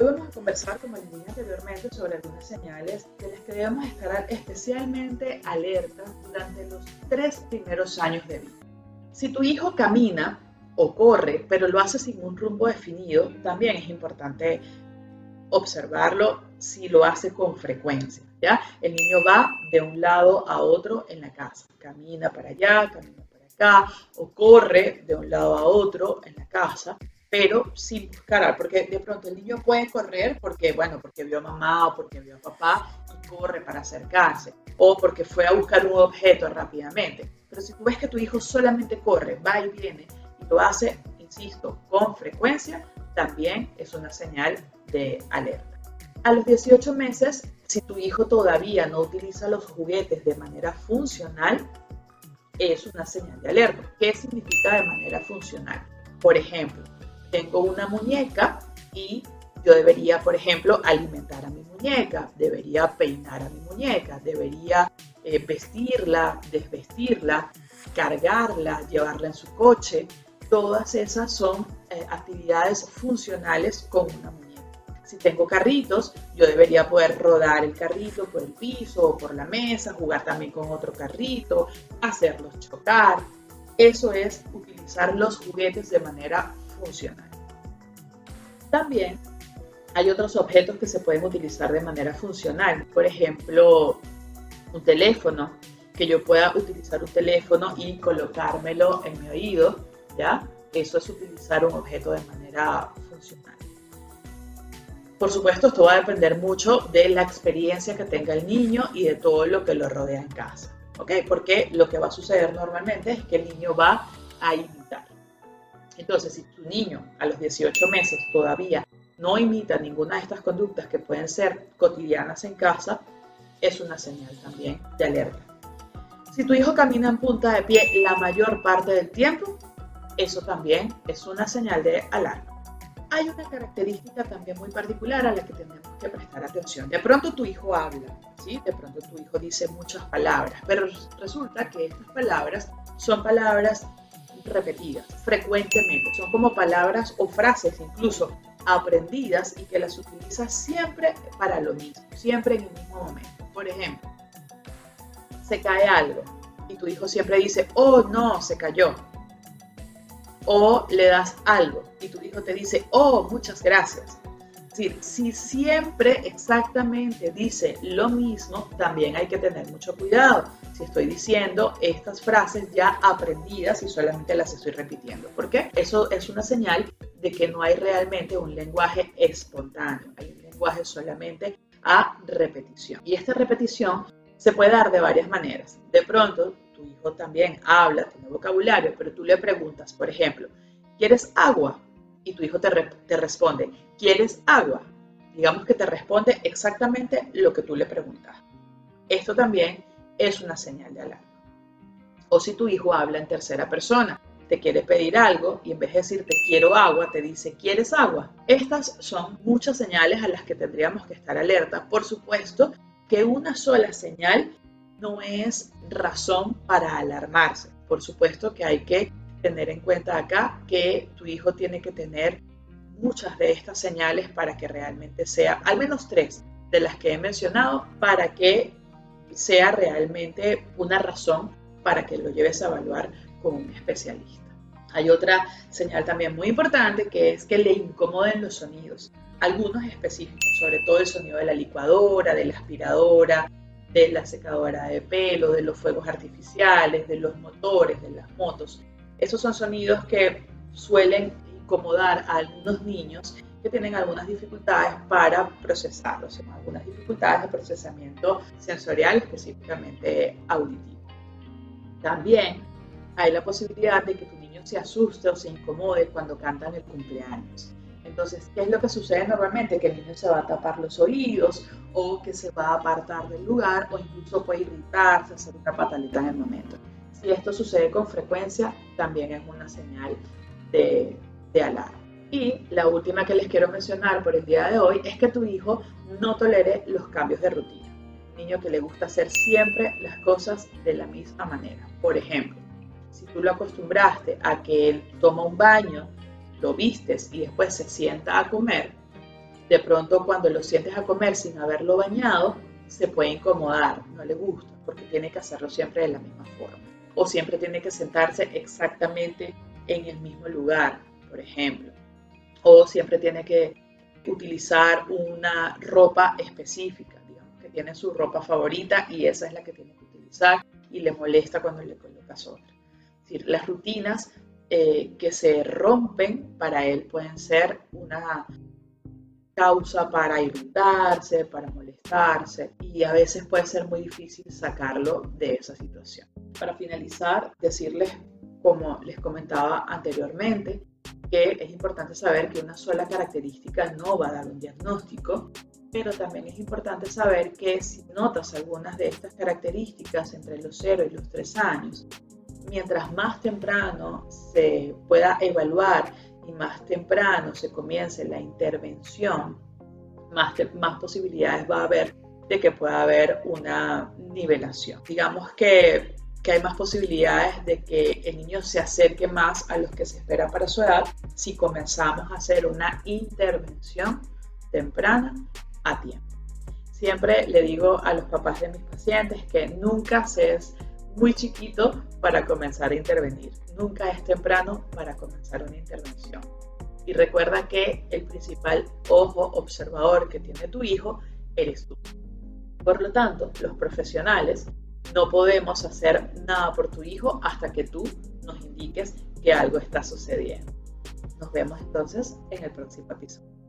Hoy vamos a conversar, como les dije anteriormente, sobre algunas señales de las que debemos estar especialmente alertas durante los tres primeros años de vida. Si tu hijo camina o corre, pero lo hace sin un rumbo definido, también es importante observarlo si lo hace con frecuencia. ¿ya? El niño va de un lado a otro en la casa, camina para allá, camina para acá, o corre de un lado a otro en la casa pero sin buscar, porque de pronto el niño puede correr porque, bueno, porque vio a mamá o porque vio a papá y corre para acercarse, o porque fue a buscar un objeto rápidamente. Pero si tú ves que tu hijo solamente corre, va y viene, y lo hace, insisto, con frecuencia, también es una señal de alerta. A los 18 meses, si tu hijo todavía no utiliza los juguetes de manera funcional, es una señal de alerta. ¿Qué significa de manera funcional? Por ejemplo, tengo una muñeca y yo debería, por ejemplo, alimentar a mi muñeca, debería peinar a mi muñeca, debería eh, vestirla, desvestirla, cargarla, llevarla en su coche. Todas esas son eh, actividades funcionales con una muñeca. Si tengo carritos, yo debería poder rodar el carrito por el piso o por la mesa, jugar también con otro carrito, hacerlos chocar. Eso es utilizar los juguetes de manera funcional. También hay otros objetos que se pueden utilizar de manera funcional. Por ejemplo, un teléfono, que yo pueda utilizar un teléfono y colocármelo en mi oído, ¿ya? Eso es utilizar un objeto de manera funcional. Por supuesto, esto va a depender mucho de la experiencia que tenga el niño y de todo lo que lo rodea en casa, ¿ok? Porque lo que va a suceder normalmente es que el niño va a imitar. Entonces, si tu niño a los 18 meses todavía no imita ninguna de estas conductas que pueden ser cotidianas en casa, es una señal también de alerta. Si tu hijo camina en punta de pie la mayor parte del tiempo, eso también es una señal de alarma. Hay una característica también muy particular a la que tenemos que prestar atención. De pronto tu hijo habla, ¿sí? De pronto tu hijo dice muchas palabras, pero resulta que estas palabras son palabras repetidas frecuentemente. Son como palabras o frases incluso aprendidas y que las utilizas siempre para lo mismo, siempre en el mismo momento. Por ejemplo, se cae algo y tu hijo siempre dice, oh no, se cayó. O le das algo y tu hijo te dice, oh, muchas gracias. Decir, si siempre exactamente dice lo mismo, también hay que tener mucho cuidado si estoy diciendo estas frases ya aprendidas y solamente las estoy repitiendo. ¿Por qué? Eso es una señal de que no hay realmente un lenguaje espontáneo, hay un lenguaje solamente a repetición. Y esta repetición se puede dar de varias maneras. De pronto, tu hijo también habla, tiene vocabulario, pero tú le preguntas, por ejemplo, ¿quieres agua? Y tu hijo te, responde, ¿quieres agua? Digamos que te responde exactamente lo que tú le preguntas. Esto también es una señal de alarma. O si tu hijo habla en tercera persona, te quiere pedir algo y en vez de decirte quiero agua, te dice ¿quieres agua? Estas son muchas señales a las que tendríamos que estar alerta. Por supuesto que una sola señal no es razón para alarmarse. Por supuesto que hay que tener en cuenta acá que tu hijo tiene que tener muchas de estas señales para que realmente sea, al menos tres de las que he mencionado, para que sea realmente una razón para que lo lleves a evaluar con un especialista. Hay otra señal también muy importante que es que le incomoden los sonidos, algunos específicos, sobre todo el sonido de la licuadora, de la aspiradora, de la secadora de pelo, de los fuegos artificiales, de los motores, de las motos. Esos son sonidos que suelen incomodar a algunos niños que tienen algunas dificultades para procesarlos, algunas dificultades de procesamiento sensorial, específicamente auditivo. También hay la posibilidad de que tu niño se asuste o se incomode cuando cantan el cumpleaños. Entonces, ¿qué es lo que sucede normalmente? Que el niño se va a tapar los oídos o que se va a apartar del lugar o incluso puede irritarse, hacer una pataleta en el momento. Si esto sucede con frecuencia, también es una señal de, alarma. Y la última que les quiero mencionar por el día de hoy es que tu hijo no tolere los cambios de rutina. Un niño que le gusta hacer siempre las cosas de la misma manera. Por ejemplo, si tú lo acostumbraste a que él toma un baño, lo vistes y después se sienta a comer, De pronto cuando lo sientes a comer sin haberlo bañado, se puede incomodar, no le gusta, porque tiene que hacerlo siempre de la misma forma. O siempre tiene que sentarse exactamente en el mismo lugar, por ejemplo. O siempre tiene que utilizar una ropa específica, digamos que tiene su ropa favorita y esa es la que tiene que utilizar y le molesta cuando le colocas otra. Es decir, las rutinas eh, que se rompen para él pueden ser una causa para irritarse, para molestarse y a veces puede ser muy difícil sacarlo de esa situación. Para finalizar, decirles, como les comentaba anteriormente, que es importante saber que una sola característica no va a dar un diagnóstico, pero también es importante saber que si notas algunas de estas características entre los 0 y los 3 años, mientras más temprano se pueda evaluar y más temprano se comience la intervención, más, más posibilidades va a haber de que pueda haber una nivelación. Digamos que, que hay más posibilidades de que el niño se acerque más a los que se espera para su edad si comenzamos a hacer una intervención temprana a tiempo. Siempre le digo a los papás de mis pacientes que nunca se es muy chiquito para comenzar a intervenir. Nunca es temprano para comenzar una intervención. Y recuerda que el principal ojo observador que tiene tu hijo eres tú. Por lo tanto, los profesionales no podemos hacer nada por tu hijo hasta que tú nos indiques que algo está sucediendo. Nos vemos entonces en el próximo episodio.